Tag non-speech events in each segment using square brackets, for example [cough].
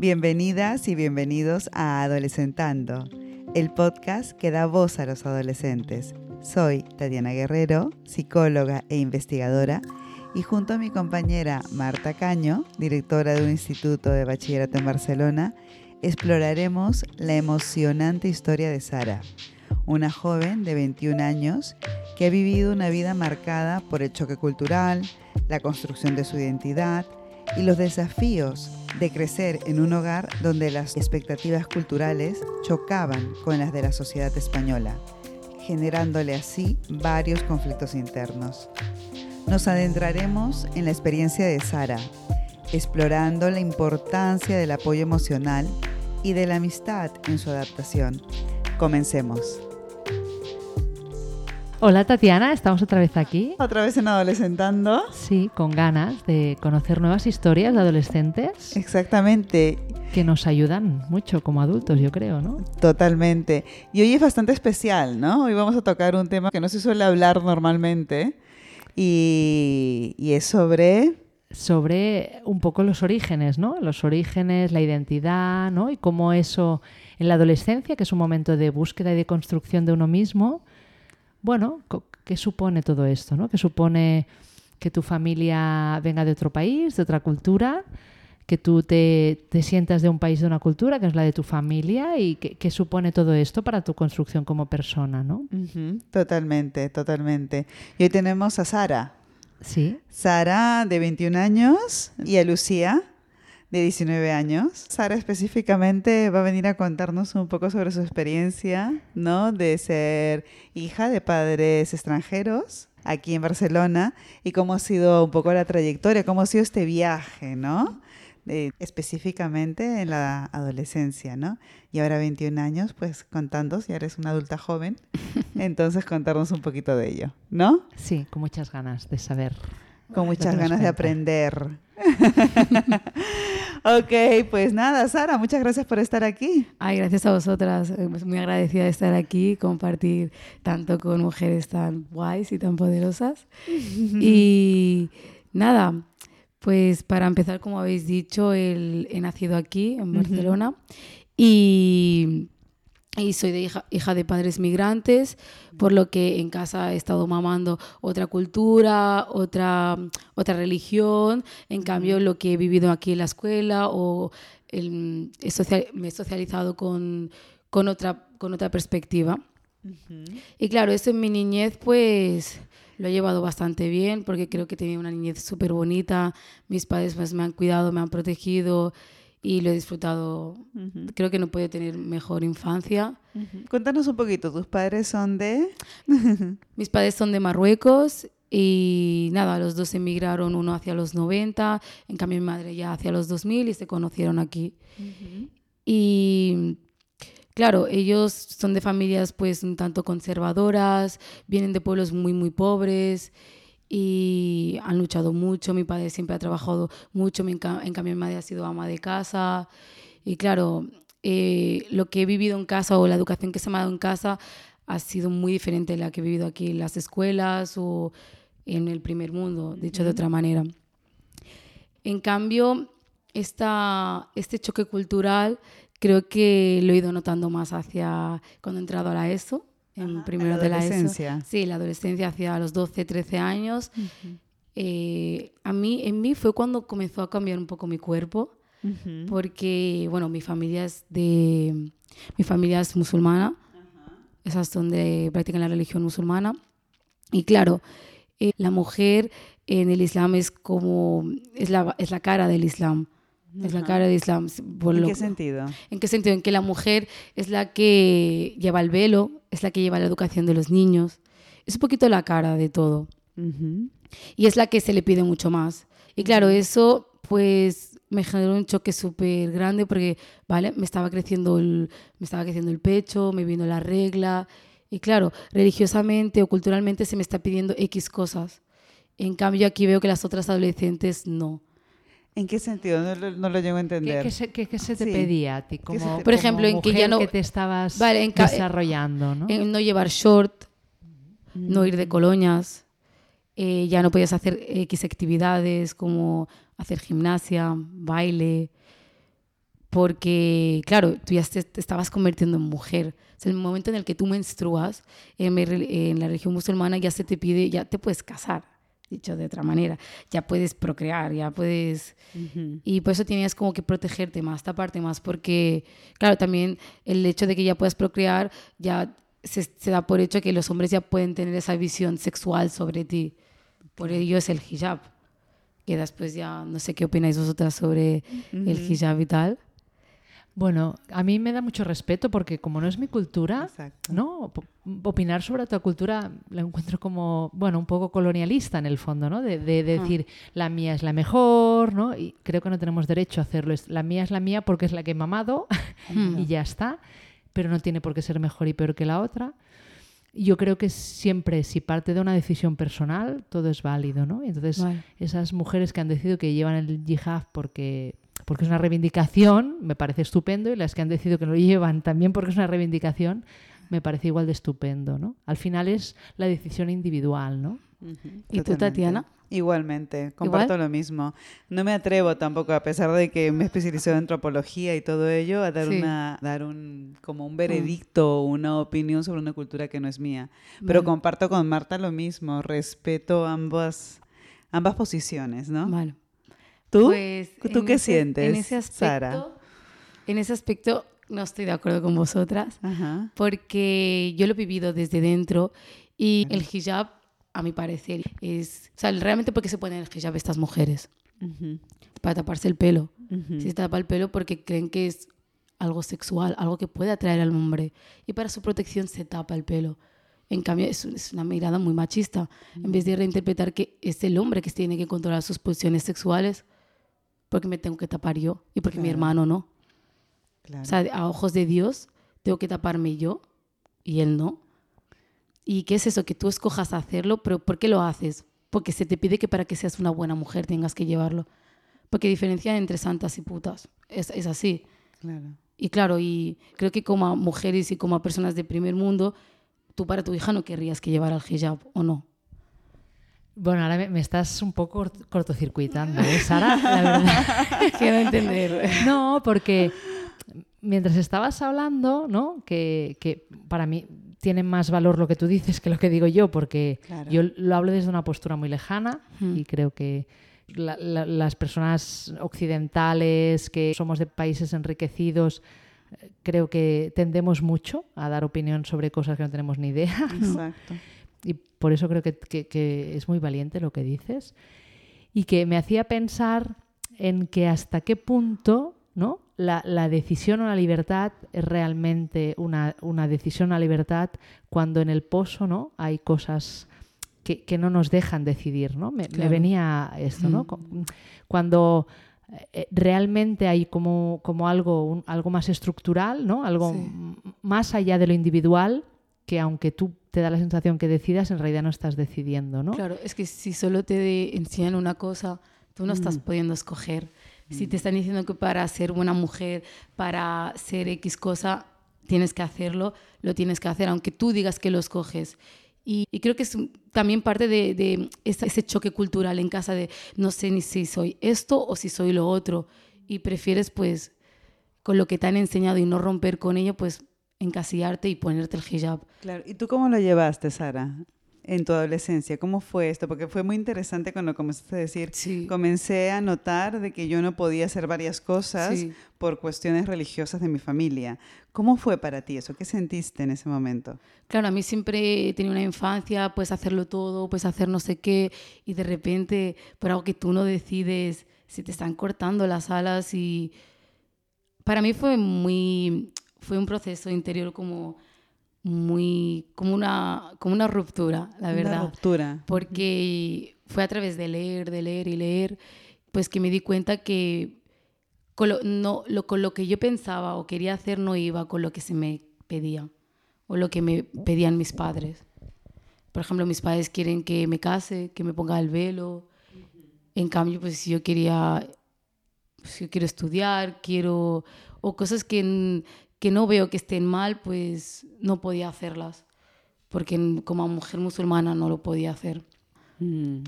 Bienvenidas y bienvenidos a Adolescentando, el podcast que da voz a los adolescentes. Soy Tatiana Guerrero, psicóloga e investigadora, y junto a mi compañera Marta Caño, directora de un instituto de bachillerato en Barcelona, exploraremos la emocionante historia de Sara, una joven de 21 años que ha vivido una vida marcada por el choque cultural, la construcción de su identidad y los desafíos de crecer en un hogar donde las expectativas culturales chocaban con las de la sociedad española, generándole así varios conflictos internos. Nos adentraremos en la experiencia de Sara, explorando la importancia del apoyo emocional y de la amistad en su adaptación. Comencemos. Hola Tatiana, estamos otra vez aquí. Otra vez en Adolescentando. Sí, con ganas de conocer nuevas historias de adolescentes. Exactamente. Que nos ayudan mucho como adultos, yo creo, ¿no? Totalmente. Y hoy es bastante especial, ¿no? Hoy vamos a tocar un tema que no se suele hablar normalmente y, y es sobre sobre un poco los orígenes, ¿no? Los orígenes, la identidad, ¿no? Y cómo eso en la adolescencia, que es un momento de búsqueda y de construcción de uno mismo, bueno, ¿qué supone todo esto? ¿no? ¿Qué supone que tu familia venga de otro país, de otra cultura? que tú te, sientas de un país, de una cultura, que es la de tu familia, y qué supone todo esto para tu construcción como persona, ¿no? Totalmente, totalmente. Y hoy tenemos a Sara. Sí. Sara, de 21 años, y a Lucía, de 19 años. Sara específicamente va a venir a contarnos un poco sobre su experiencia, ¿no? De ser hija de padres extranjeros aquí en Barcelona y cómo ha sido un poco la trayectoria, cómo ha sido este viaje, ¿no? específicamente en la adolescencia, ¿no? Y ahora 21 años, pues contando, si eres una adulta joven, [laughs] entonces contarnos un poquito de ello, ¿no? Sí, con muchas ganas de saber. Con muchas ganas de aprender. [laughs] ok, pues nada, Sara, muchas gracias por estar aquí. Ay, gracias a vosotras. Eh, pues muy agradecida de estar aquí, compartir tanto con mujeres tan guays y tan poderosas. [laughs] y nada, pues para empezar, como habéis dicho, he nacido aquí, en Barcelona, y y soy de hija, hija, de padres migrantes, por lo que en casa he estado mamando otra cultura, otra, otra religión. En cambio, lo que he vivido aquí en la escuela o me he socializado con, con, otra, con otra perspectiva. Y claro, eso en mi niñez, pues lo he llevado bastante bien porque creo que tenía una niñez súper bonita. Mis padres pues, me han cuidado, me han protegido y lo he disfrutado. Creo que no puede tener mejor infancia. Cuéntanos un poquito, ¿tus padres son de...? [laughs] Mis padres son de Marruecos y nada, los dos emigraron, uno hacia los 90, en cambio mi madre ya hacia los 2000 y se conocieron aquí. Y claro, ellos son de familias pues un tanto conservadoras, vienen de pueblos muy, muy pobres y han luchado mucho. Mi padre siempre ha trabajado mucho, en cambio mi madre ha sido ama de casa. Y claro, eh, lo que he vivido en casa o la educación que se me ha dado en casa ha sido muy diferente de la que he vivido aquí en las escuelas o en el primer mundo, dicho de otra manera. En cambio, esta, este choque cultural creo que lo he ido notando más hacia cuando he entrado a la ESO en primero de la adolescencia. Sí, la adolescencia hacia los 12, 13 años. Eh, a mí, en mí fue cuando comenzó a cambiar un poco mi cuerpo, porque, bueno, mi familia es de... Mi familia es musulmana, esas donde practican la religión musulmana. Y claro, eh, la mujer en el Islam es como... es la, es la cara del Islam. Es la cara del Islam. ¿En qué sentido? ¿En qué sentido? En que la mujer es la que lleva el velo, es la que lleva la educación de los niños. Es un poquito la cara de todo. Y es la que se le pide mucho más. Y claro, eso pues me generó un choque súper grande porque, ¿vale? Me estaba, creciendo el, me estaba creciendo el pecho, me vino la regla. Y claro, religiosamente o culturalmente se me está pidiendo X cosas. En cambio, aquí veo que las otras adolescentes no. ¿En qué sentido? No, lo llego a entender. ¿Qué, se, te pedía a ti? Como, por ejemplo, en que ya no. que te estabas desarrollando, ¿no? En no llevar short, no ir de colonias, eh, ya no podías hacer X actividades como hacer gimnasia, baile. porque, claro, tú ya te, te estabas convirtiendo en mujer. O sea, el momento en el que tú menstruas, en, en la religión musulmana ya se te pide, ya te puedes casar, dicho de otra manera. Ya puedes procrear, ya puedes... Y por eso tenías como que protegerte más, taparte más, porque, claro, también el hecho de que ya puedas procrear, ya se, se da por hecho que los hombres ya pueden tener esa visión sexual sobre ti. Por ello es el hijab. Que después ya, no sé qué opináis vosotras sobre el hijab y tal. Bueno, a mí me da mucho respeto porque como no es mi cultura, Exacto. ¿no? Op- Opinar sobre otra cultura la encuentro como, bueno, un poco colonialista en el fondo, ¿no? De, de decir, la mía es la mejor, ¿no? Y creo que no tenemos derecho a hacerlo. La mía es la mía porque es la que he mamado [laughs] y ya está, pero no tiene por qué ser mejor y peor que la otra. Yo creo que siempre, si parte de una decisión personal, todo es válido, ¿no? Entonces, Vale. esas mujeres que han decidido que llevan el yihad porque, porque es una reivindicación, me parece estupendo, y las que han decidido que lo llevan también porque es una reivindicación, me parece igual de estupendo, ¿no? Al final es la decisión individual, ¿no? ¿Y tú. Tatiana? Igualmente, comparto lo mismo. No me atrevo tampoco, a pesar de que me especializo en antropología y todo ello, a dar Sí. una, dar un como un veredicto o una opinión sobre una cultura que no es mía. Pero comparto con Marta lo mismo, respeto ambas, ambas posiciones, ¿no? Vale. ¿Tú? Pues, ¿Tú qué ese- sientes, En ese aspecto, Sara? En ese aspecto no estoy de acuerdo con vosotras, Ajá. porque yo lo he vivido desde dentro y el hijab, a mi parecer, es... O sea, realmente porque se ponen el hijab estas mujeres, para taparse el pelo. se tapa el pelo porque creen que es algo sexual, algo que puede atraer al hombre. Y para su protección se tapa el pelo. En cambio, es, es una mirada muy machista. En vez de reinterpretar que es el hombre que tiene que controlar sus posiciones sexuales, porque me tengo que tapar yo y porque mi hermano no. Claro. O sea, a ojos de Dios, tengo que taparme yo y él no. ¿Y qué es eso? Que tú escojas hacerlo, pero ¿por qué lo haces? Porque se te pide que para que seas una buena mujer tengas que llevarlo. Porque diferencian entre santas y putas. Es, es así. Claro. Y claro, y creo que como mujeres y como personas de primer mundo, tú para tu hija no querrías que llevara el hijab, ¿o no? Bueno, ahora me, estás un poco cort- cortocircuitando, ¿eh, Sara? La verdad. [laughs] Quiero entender. No, porque mientras estabas hablando, ¿no? Que, que para mí tiene más valor lo que tú dices que lo que digo yo, porque Claro. yo lo hablo desde una postura muy lejana Hmm. y creo que la- la- las personas occidentales que somos de países enriquecidos eh, creo que tendemos mucho a dar opinión sobre cosas que no tenemos ni idea. ¿no? Exacto. Y por eso creo que, que- que es muy valiente lo que dices. Y que me hacía pensar en que hasta qué punto ¿no? la, la decisión o la libertad es realmente una, una decisión a libertad cuando en el pozo ¿no? hay cosas que, que no nos dejan decidir. ¿no? Me, me Claro. venía esto, ¿no? Mm. Cu- Cuando eh, realmente hay como, como algo, un- algo más estructural, ¿no? algo Sí. más allá de lo individual, que aunque tú te da la sensación que decidas, en realidad no estás decidiendo, ¿no? Claro, es que si solo te enseñan una cosa, tú no estás pudiendo escoger. Si te están diciendo que para ser buena mujer, para ser X cosa, tienes que hacerlo, lo tienes que hacer, aunque tú digas que lo escoges. Y, y creo que es también parte de, de esa- ese choque cultural en casa de no sé ni si soy esto o si soy lo otro. Y prefieres pues con lo que te han enseñado y no romper con ello, pues encasillarte y ponerte el hijab. Claro. ¿Y tú cómo lo llevaste, Sara? En tu adolescencia, ¿cómo fue esto? Porque fue muy interesante cuando comenzaste a decir, Sí. comencé a notar de que yo no podía hacer varias cosas Sí. por cuestiones religiosas de mi familia. ¿Cómo fue para ti eso? ¿Qué sentiste en ese momento? Claro, a mí siempre he tenido una infancia, puedes hacerlo todo, puedes hacer no sé qué, y de repente, por algo que tú no decides, se te están cortando las alas y para mí fue muy, fue un proceso interior como muy, como una, como una ruptura, la Una verdad ruptura. porque fue a través de leer, de leer y leer, pues que me di cuenta que con lo, no, lo, con lo que yo pensaba o quería hacer no iba con lo que se me pedía o lo que me pedían mis padres. Por ejemplo, mis padres quieren que me case, que me ponga el velo. En cambio, pues si yo quería, si yo quiero estudiar, quiero, o cosas que, que no veo que estén mal, pues no podía hacerlas, porque como mujer musulmana no lo podía hacer. Mm.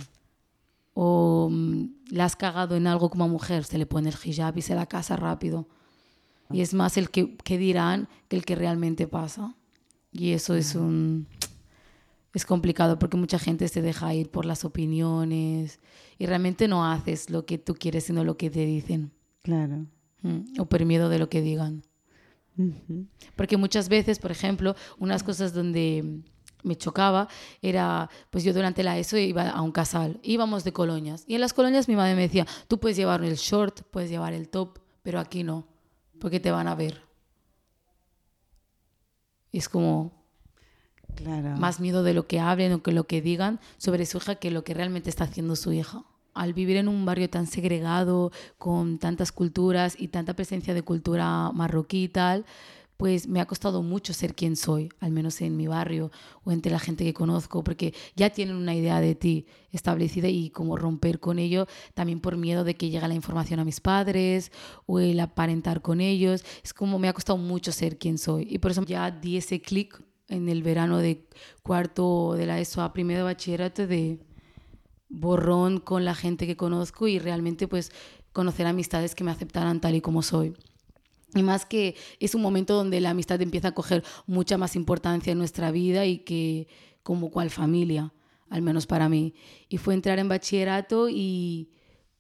O mm, la has cagado en algo como mujer, se le pone el hijab y se la casa rápido. Y es más el que, que dirán que el que realmente pasa. Y eso es un... Es complicado porque mucha gente se deja ir por las opiniones y realmente no haces lo que tú quieres, sino lo que te dicen. Claro. Mm, O por miedo de lo que digan. Porque muchas veces, por ejemplo, unas cosas donde me chocaba era, pues yo durante la ESO iba a un casal, íbamos de colonias. Y en las colonias mi madre me decía, tú puedes llevar el short, puedes llevar el top, pero aquí no, porque te van a ver. Y es como Claro. más miedo de lo que hablen o que lo que digan sobre su hija que lo que realmente está haciendo su hija. Al vivir en un barrio tan segregado, con tantas culturas y tanta presencia de cultura marroquí y tal, pues me ha costado mucho ser quien soy, al menos en mi barrio o entre la gente que conozco, porque ya tienen una idea de ti establecida y como romper con ello, también por miedo de que llegue la información a mis padres o el aparentar con ellos. Es como me ha costado mucho ser quien soy y por eso ya di ese clic en el verano de cuarto de la ESO a primero de bachillerato de borrón con la gente que conozco y realmente pues conocer amistades que me aceptaran tal y como soy. Y más que es un momento donde la amistad empieza a coger mucha más importancia en nuestra vida y que como cual familia, al menos para mí. Y fue entrar en bachillerato y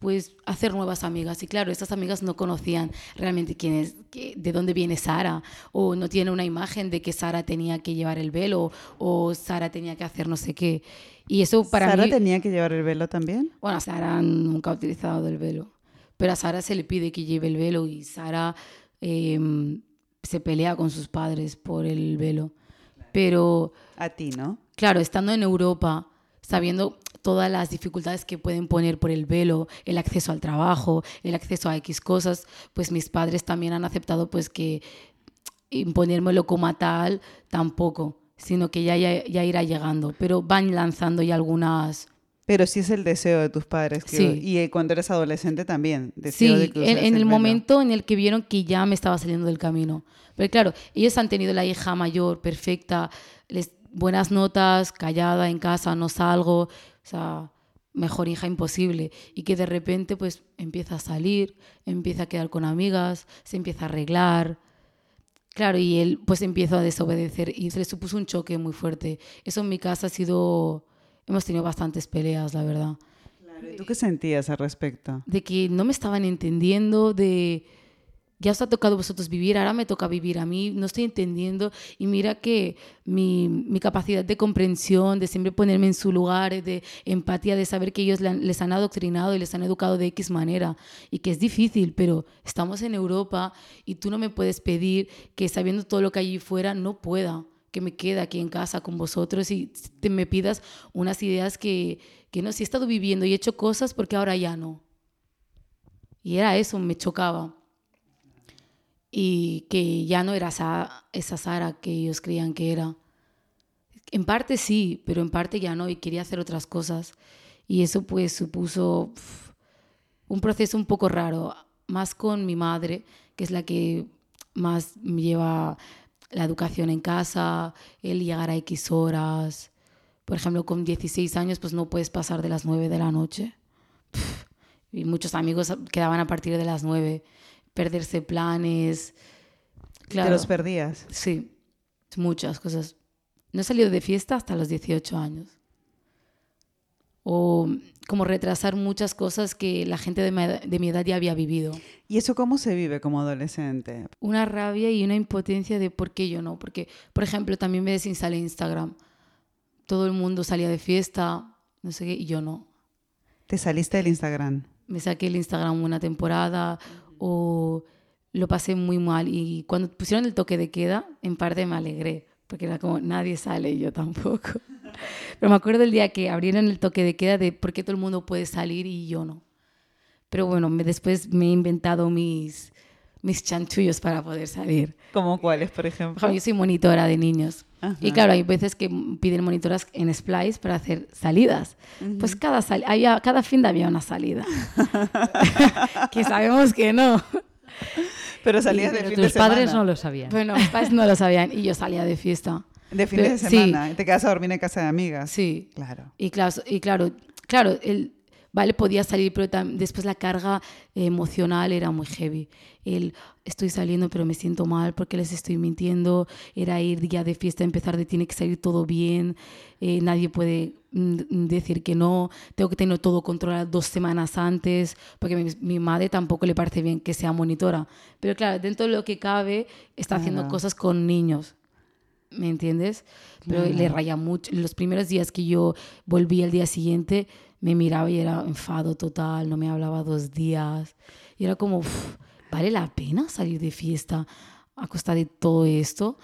pues hacer nuevas amigas. Y claro, estas amigas no conocían realmente quién es, qué- de dónde viene Sara, o no tienen una imagen de que Sara tenía que llevar el velo, o Sara tenía que hacer no sé qué. Y eso para ¿Sara mí... tenía que llevar el velo también? Bueno, Sara nunca ha utilizado el velo, pero a Sara se le pide que lleve el velo y Sara eh, se pelea con sus padres por el velo. Pero, A ti, ¿no? claro, estando en Europa, sabiendo todas las dificultades que pueden poner por el velo, el acceso al trabajo, el acceso a X cosas, pues mis padres también han aceptado pues que imponérmelo como tal tampoco, sino que ya, ya, ya irá llegando. Pero van lanzando ya algunas... Pero sí es el deseo de tus padres. que- Sí. Y eh, cuando eres adolescente también. Sí, Deseo de que en, el momento en el que vieron que ya me estaba saliendo del camino. Pero claro, ellos han tenido la hija mayor, perfecta, les, buenas notas, callada en casa, no salgo, o sea, mejor hija imposible. Y que de repente pues empieza a salir, empieza a quedar con amigas, se empieza a arreglar. Claro, y él pues empieza a desobedecer y se le supuso un choque muy fuerte. Eso en mi casa ha sido... Hemos tenido bastantes peleas, la verdad Claro, ¿y ¿Tú qué sentías al respecto? de que no me estaban entendiendo, de ya os ha tocado a vosotros vivir, ahora me toca vivir a mí, no estoy entendiendo. Y mira que mi, mi capacidad de comprensión, de siempre ponerme en su lugar, de empatía, de saber que ellos les han adoctrinado y les han educado de X manera, y que es difícil, pero estamos en Europa y tú no me puedes pedir que sabiendo todo lo que allí fuera, no pueda que me quede aquí en casa con vosotros y te me pidas unas ideas que, que no, si he estado viviendo y he hecho cosas porque ahora ya no. Y era eso, me chocaba. Y que ya no era esa, esa Sara que ellos creían que era. En parte sí, pero en parte ya no, y quería hacer otras cosas. Y eso pues supuso un proceso un poco raro, más con mi madre, que es la que más lleva la educación en casa, el llegar a X horas. Por ejemplo, con 16 años pues no puedes pasar de las 9 de la noche. Y muchos amigos quedaban a partir de las 9. Perderse planes. ¿Te los perdías? Sí, muchas cosas. No he salido de fiesta hasta los 18 años. O como retrasar muchas cosas que la gente de mi, edad, de mi edad ya había vivido. ¿Y eso cómo se vive como adolescente? Una rabia y una impotencia de por qué yo no. Porque, por ejemplo, también me desinstalé Instagram. Todo el mundo salía de fiesta, no sé qué, y yo no. ¿Te saliste del Instagram? Me saqué el Instagram una temporada o lo pasé muy mal. Y cuando pusieron el toque de queda, en parte me alegré, porque era como nadie sale y yo tampoco. [laughs] Pero me acuerdo el día que abrieron el toque de queda de por qué todo el mundo puede salir y yo no. Pero bueno, me, después me he inventado mis, mis chanchullos para poder salir. ¿Cómo cuáles, por ejemplo, yo soy monitora de niños. Ajá. Y claro, hay veces que piden monitoras en Splice para hacer salidas. Pues cada, sal- había, cada fin de había una salida. [laughs] que sabemos que no. Pero salías de Pero fin tus de padres semana. no lo sabían. Bueno, mis padres no lo sabían y yo salía de fiesta. De fin de Pero- sí. semana. y Te quedas a dormir en casa de amigas. Sí. Claro. Y claro, y claro, claro el, ¿vale? Podía salir, pero después la carga emocional era muy heavy. El estoy saliendo, pero me siento mal porque les estoy mintiendo. Era ir día de fiesta, empezar de tiene que salir todo bien. Eh, nadie puede mm, decir que no. Tengo que tener todo controlado dos semanas antes porque mi, mi, madre tampoco le parece bien que sea monitora. Pero claro, dentro de lo que cabe, está haciendo cosas con niños. ¿Me entiendes? Pero le raya mucho. Los primeros días que yo volví al día siguiente, me miraba y era enfado total, no me hablaba dos días. Y era como, ¿vale la pena salir de fiesta a costa de todo esto?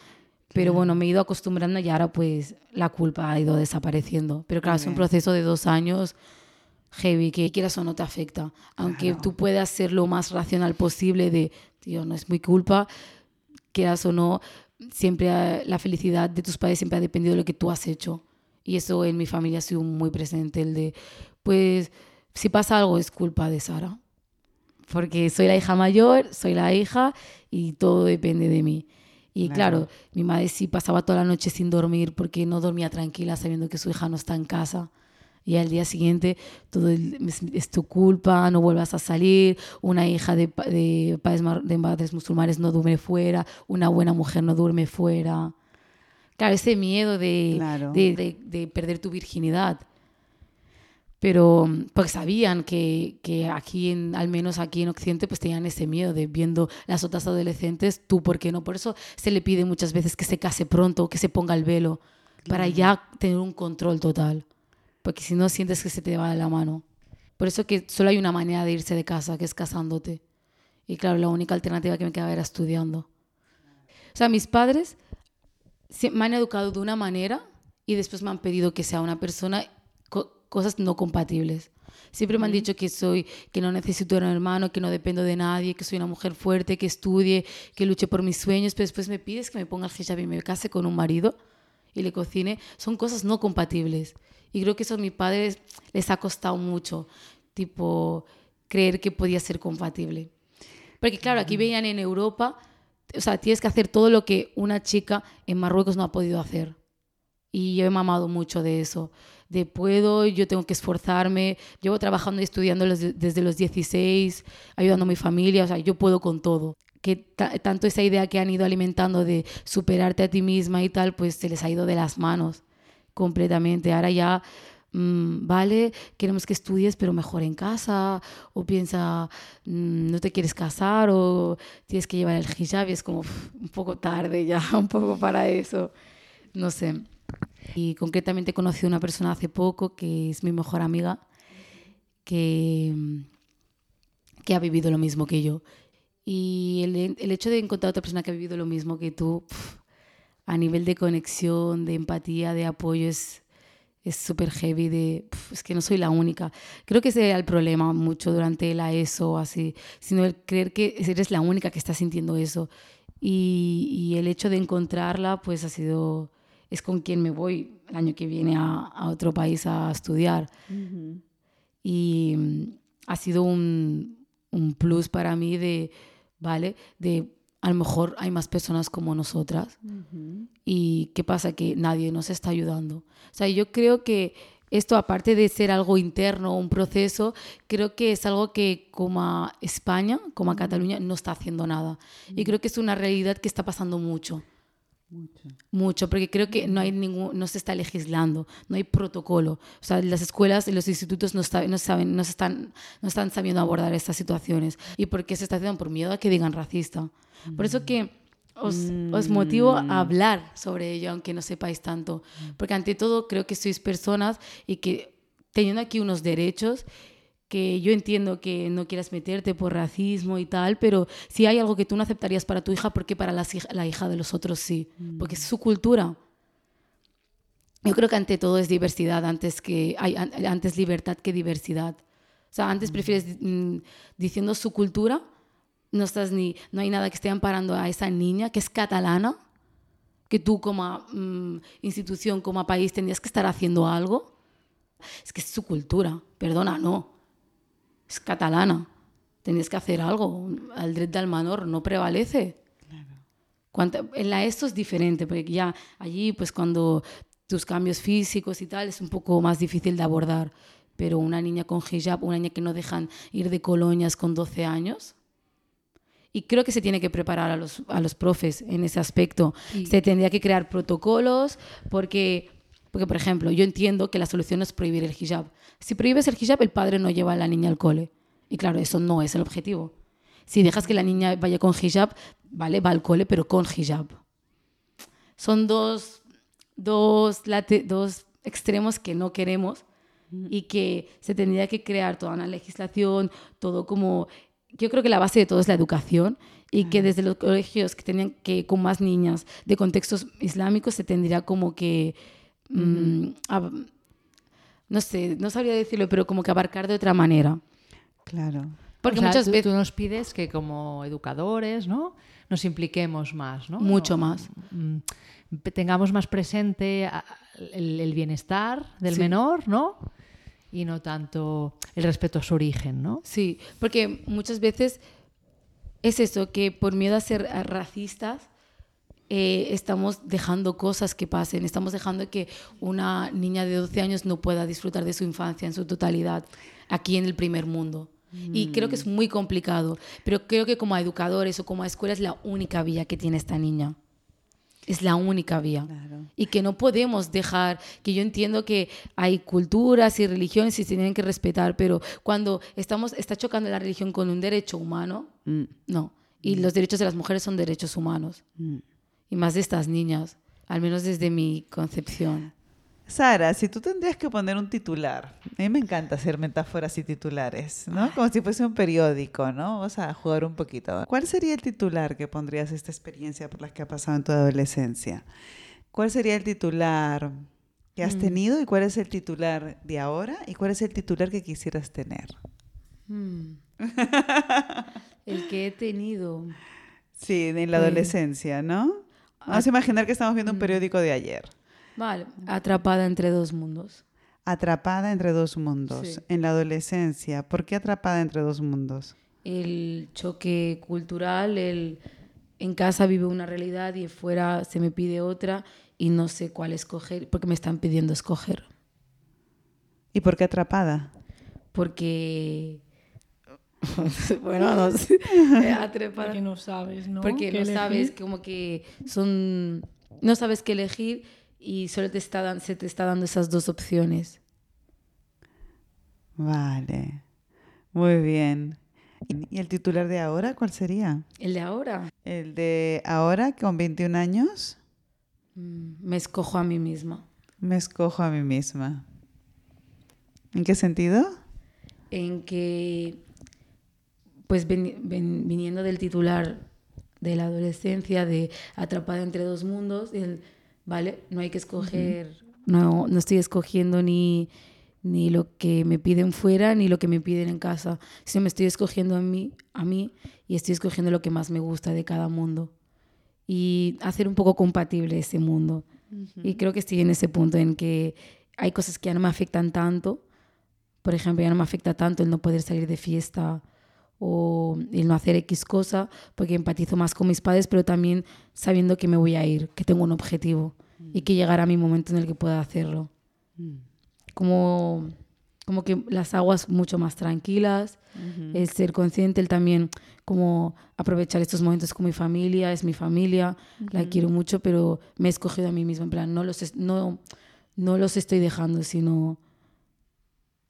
Pero bueno, me he ido acostumbrando y ahora pues la culpa ha ido desapareciendo. Pero claro, es un proceso de dos años heavy, que quieras o no te afecta. Aunque tú puedas ser lo más racional posible de, tío, no es mi culpa, quieras o no, siempre la felicidad de tus padres siempre ha dependido de lo que tú has hecho. Y eso en mi familia ha sido muy presente, el de, pues, si pasa algo es culpa de Sara. Porque soy la hija mayor, soy la hija y todo depende de mí. Y claro. mi madre sí pasaba toda la noche sin dormir porque no dormía tranquila sabiendo que su hija no está en casa. Y al día siguiente todo es, tu culpa, no vuelvas a salir, una hija de, de, padres, de padres musulmanes no duerme fuera, una buena mujer no duerme fuera. Claro, ese miedo de, de, de, perder tu virginidad. Pero porque sabían que, que, aquí, en, al menos aquí en Occidente, pues tenían ese miedo de viendo las otras adolescentes, tú, ¿por qué no? Por eso se le pide muchas veces que se case pronto, que se ponga el velo, para ya tener un control total. Porque si no, sientes que se te va de la mano. Por eso que solo hay una manera de irse de casa, que es casándote. Y claro, la única alternativa que me quedaba era estudiando. O sea, mis padres me han educado de una manera y después me han pedido que sea una persona cosas no compatibles. Siempre me han dicho que soy que no necesito un hermano, que no dependo de nadie, que soy una mujer fuerte, que estudie, que luche por mis sueños, pero después me pides que me ponga el hijab y me case con un marido y le cocine. Son cosas no compatibles. Y creo que eso a mis padres les ha costado mucho, tipo, creer que podía ser compatible. Porque claro, aquí veían en Europa o sea, tienes que hacer todo lo que una chica en Marruecos no ha podido hacer. Y yo he mamado mucho de eso. De puedo, yo tengo que esforzarme. Llevo trabajando y estudiando desde los 16, ayudando a mi familia. O sea, yo puedo con todo. Que tanto esa idea que han ido alimentando de superarte a ti misma y tal, pues se les ha ido de las manos completamente. Ahora ya Mm, vale, queremos que estudies pero mejor en casa, o piensa, mm, no te quieres casar, o tienes que llevar el hijab, y es como un poco tarde ya, [laughs] un poco para eso, no sé. Y concretamente he conocido una persona hace poco que es mi mejor amiga, que, que ha vivido lo mismo que yo. Y el, el hecho de encontrar otra persona que ha vivido lo mismo que tú, a nivel de conexión, de empatía, de apoyo, es, es súper heavy de, es que no soy la única. Creo que ese era el problema mucho durante la ESO, así, sino el creer que eres la única que está sintiendo eso. Y, y, el hecho de encontrarla, pues ha sido, es con quien me voy el año que viene a, a otro país a estudiar. Y mm, ha sido un, un plus para mí de, ¿vale? De a lo mejor hay más personas como nosotras. ¿Y qué pasa? Que nadie nos está ayudando. O sea, yo creo que esto, aparte de ser algo interno, un proceso, creo que es algo que como España, como Cataluña, no está haciendo nada. Y creo que es una realidad que está pasando mucho. Mucho. Mucho, porque creo que no hay ningún, no se está legislando, no hay protocolo. O sea, las escuelas y los institutos no, no saben, no están, no están sabiendo abordar estas situaciones. ¿Y por qué se está haciendo? Por miedo a que digan racista. Por eso que os, os, motivo a mm. hablar sobre ello, aunque no sepáis tanto. Porque ante todo creo que sois personas y que teniendo aquí unos derechos que yo entiendo que no quieras meterte por racismo y tal, pero si hay algo que tú no aceptarías para tu hija, ¿por qué para la, la hija de los otros sí? Porque es su cultura. Yo creo que ante todo es diversidad, antes, que, hay, antes libertad que diversidad. O sea, antes prefieres mm, diciendo su cultura, no, estás ni, no hay nada que esté amparando a esa niña que es catalana, que tú como mm, institución, como país, tendrías que estar haciendo algo. Es que es su cultura, perdona, no es catalana. Tenías que hacer algo. El derecho del menor no prevalece. en la ESO es diferente, porque ya allí, pues cuando tus cambios físicos y tal, es un poco más difícil de abordar. pero una niña con hijab, una niña que no dejan ir de colonias con 12 años. Y creo que se tiene que preparar a los, a los profes en ese aspecto. Se tendría que crear protocolos porque, porque, por ejemplo, yo entiendo que la solución es prohibir el hijab. Si prohíbes el hijab, el padre no lleva a la niña al cole. Y claro, eso no es el objetivo. Si dejas que la niña vaya con hijab, vale, va al cole, pero con hijab. Son dos, dos, dos extremos que no queremos y que se tendría que crear toda una legislación, todo como... Yo creo que la base de todo es la educación y que desde los colegios que tenían que con más niñas de contextos islámicos se tendría como que mm, no sé, no sabría decirlo, pero como que abarcar de otra manera. Claro. Porque muchas veces tú nos pides que como educadores, ¿no? Nos impliquemos más, ¿no? Mucho más. Mm, tengamos más presente el, bienestar del menor, ¿no? Y no tanto el respeto a su origen, ¿no? Sí, porque muchas veces es eso, que por miedo a ser racistas, eh, estamos dejando cosas que pasen, estamos dejando que una niña de 12 años no pueda disfrutar de su infancia en su totalidad aquí en el primer mundo. Y creo que es muy complicado, pero creo que como educadores o como escuela es la única vía que tiene esta niña es la única vía. Y que no podemos dejar, que yo entiendo que hay culturas y religiones y se tienen que respetar, pero cuando estamos, está chocando la religión con un derecho humano, mm. no. Y los derechos de las mujeres son derechos humanos. Y más de estas niñas, al menos desde mi concepción. Sara, si tú tendrías que poner un titular, a mí me encanta hacer metáforas y titulares, ¿no? Como si fuese un periódico, ¿no? Vamos a jugar un poquito. ¿Cuál sería el titular que pondrías esta experiencia por la que ha pasado en tu adolescencia? ¿Cuál sería el titular que has mm. tenido y cuál es el titular de ahora y cuál es el titular que quisieras tener? Mm. [laughs] el que he tenido. Sí, en la adolescencia, ¿no? Vamos a imaginar que estamos viendo un periódico de ayer. Vale, atrapada entre dos mundos. Atrapada entre dos mundos. En la adolescencia, ¿por qué atrapada entre dos mundos? El choque cultural, el en casa vive una realidad y fuera se me pide otra y no sé cuál escoger porque me están pidiendo escoger. ¿Y por qué atrapada? Porque [laughs] bueno, no sé. [laughs] atrapada. Porque no sabes, ¿no? Porque no sabes como que son no sabes qué elegir y solo te está, se te está dando esas dos opciones. Vale, muy bien. ¿Y el titular de ahora cuál sería? ¿El de ahora? ¿El de ahora con 21 años? Mm, me escojo a mí misma. Me escojo a mí misma. ¿En qué sentido? En que, pues viniendo del titular de la adolescencia, de atrapada entre dos mundos, el ¿vale? No hay que escoger, no, no estoy escogiendo ni, ni lo que me piden fuera ni lo que me piden en casa, sino me estoy escogiendo a mí, a mí y estoy escogiendo lo que más me gusta de cada mundo y hacer un poco compatible ese mundo. Y creo que estoy en ese punto en que hay cosas que ya no me afectan tanto. Por ejemplo, ya no me afecta tanto el no poder salir de fiesta o el no hacer X cosa, porque empatizo más con mis padres, pero también sabiendo que me voy a ir, que tengo un objetivo y que llegará mi momento en el que pueda hacerlo. Como, como que las aguas mucho más tranquilas, el ser consciente, el también como aprovechar estos momentos con mi familia, es mi familia, la quiero mucho, pero me he escogido a mí misma, en plan, no los, no, no los estoy dejando, sino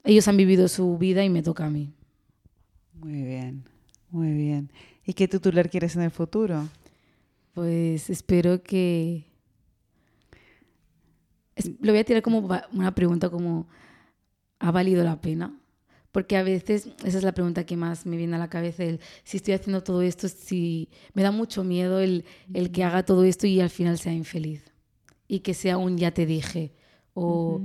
ellos han vivido su vida y me toca a mí. Muy bien, muy bien. ¿Y qué titular quieres en el futuro? Pues espero que... lo voy a tirar como una pregunta como, ¿ha valido la pena? Porque a veces esa es la pregunta que más me viene a la cabeza, el si estoy haciendo todo esto, si me da mucho miedo el, el que haga todo esto y al final sea infeliz. Y que sea un ya te dije. O,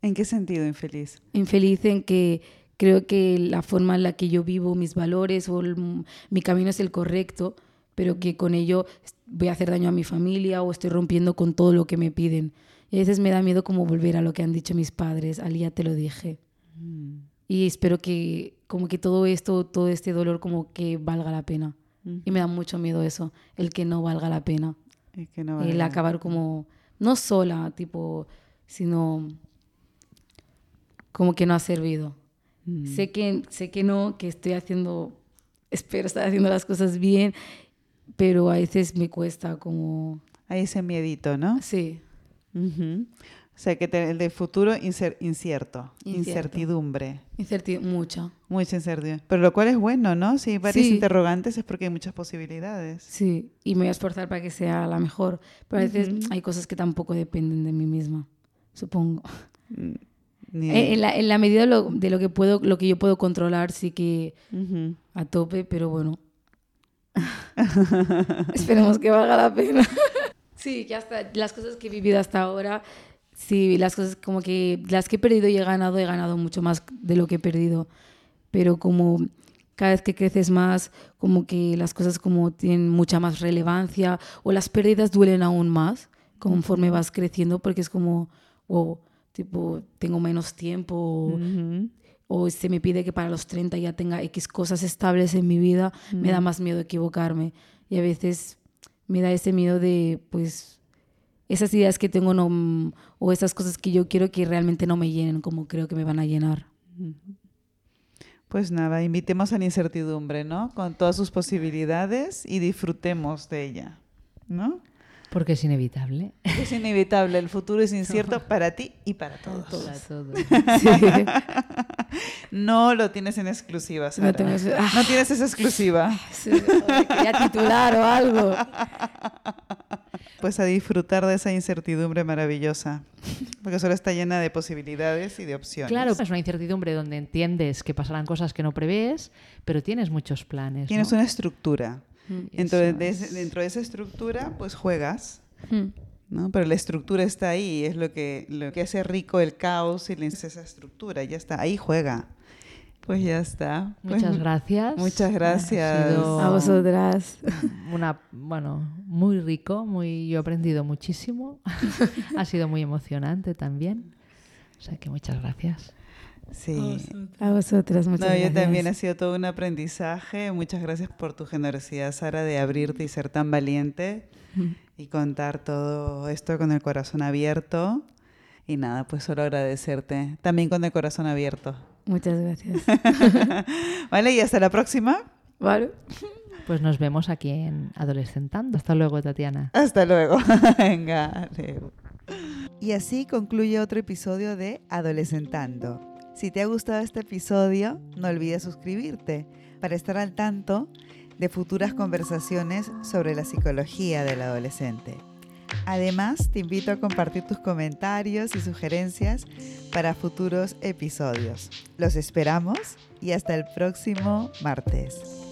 ¿En qué sentido infeliz? Infeliz en que Creo que la forma en la que yo vivo, mis valores o mi camino es el correcto, pero que con ello voy a hacer daño a mi familia o estoy rompiendo con todo lo que me piden. Y a veces me da miedo como volver a lo que han dicho mis padres, al ya te lo dije. Mm. Y espero que como que todo esto, todo este dolor como que valga la pena. Y me da mucho miedo eso, el que no valga la pena. el acabar como, no sola, tipo, sino como que no ha servido. Mm. Sé, que, sé que no, que estoy haciendo, espero estar haciendo las cosas bien, pero a veces me cuesta como... Hay ese miedito, ¿no? Sí, Ujú. O sea, que te- el de futuro incer- incierto, Incierto. incertidumbre, incerti- mucha. mucha incertidumbre. Pero lo cual es bueno, ¿no? Si hay varias Sí. interrogantes es porque hay muchas posibilidades. Sí, y me voy a esforzar para que sea la mejor. Pero a veces hay cosas que tampoco dependen de mí misma, supongo. Ni- En, en la, en la medida de lo, de lo que puedo, lo que yo puedo controlar, sí que Ujú. a tope, pero bueno. [laughs] Esperemos que valga la pena. [laughs] sí, que hasta las cosas que he vivido hasta ahora, sí, las cosas como que las que he perdido y he ganado, he ganado mucho más de lo que he perdido. Pero como cada vez que creces más, como que las cosas como tienen mucha más relevancia o las pérdidas duelen aún más conforme vas creciendo porque es como, wow, tipo, tengo menos tiempo o- Ujú. o se me pide que para los 30 ya tenga X cosas estables en mi vida, me da más miedo equivocarme. Y a veces me da ese miedo de, pues, esas ideas que tengo no, o esas cosas que yo quiero que realmente no me llenen como creo que me van a llenar. Pues nada, invitemos a la incertidumbre, ¿no? Con todas sus posibilidades y disfrutemos de ella, ¿no? Porque es inevitable. Es inevitable, el futuro es incierto [laughs] para ti y para todos. Para todos. [laughs] [laughs] Sí. No lo tienes en exclusiva, Sara. No ah. Tienes esa exclusiva. Sí, quería titular o algo. Pues a disfrutar de esa incertidumbre maravillosa, porque solo está llena de posibilidades y de opciones. Claro, es una incertidumbre donde entiendes que pasarán cosas que no prevés, pero tienes muchos planes. Tienes ¿no? una estructura. Dentro de, es. ese- dentro de esa estructura, pues juegas. ¿no? Pero la estructura está ahí, es lo que, lo que hace rico el caos y la- esa estructura, ya está, ahí juega. Pues ya está. Pues Muchas gracias. Muchas Ha gracias. A vosotras. Una, bueno, muy rico, muy, yo he aprendido muchísimo. [laughs] ha sido muy emocionante también. O sea que muchas gracias. Sí. A vosotras, muchas No, yo gracias. también ha sido todo un aprendizaje. Muchas gracias por tu generosidad, Sara, de abrirte y ser tan valiente y contar todo esto con el corazón abierto. Y nada, pues solo agradecerte. También con el corazón abierto. Muchas gracias. [laughs] ¿Vale? Y hasta la próxima. ¿Vale? Pues nos vemos aquí en Adolescentando. Hasta luego, Tatiana. Hasta luego. [laughs] Venga. adeu. Y así concluye otro episodio de Adolescentando. Si te ha gustado este episodio, no olvides suscribirte para estar al tanto de futuras conversaciones sobre la psicología del adolescente. Además, te invito a compartir tus comentarios y sugerencias para futuros episodios. Los esperamos y hasta el próximo martes.